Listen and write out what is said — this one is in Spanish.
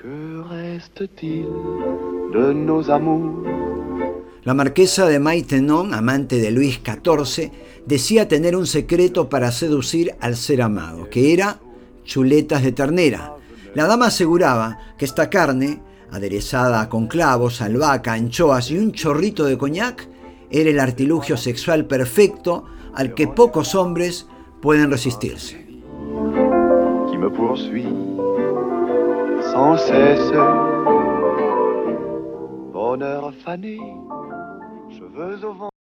Que reste-t-il de nos amours La marquesa de Maitenon, amante de Luis XIV, decía tener un secreto para seducir al ser amado, que era chuletas de ternera. La dama aseguraba que esta carne, aderezada con clavos, albahaca, anchoas y un chorrito de coñac, era el artilugio sexual perfecto al que pocos hombres pueden resistirse. Sans. Bonheur fané, cheveux au vent.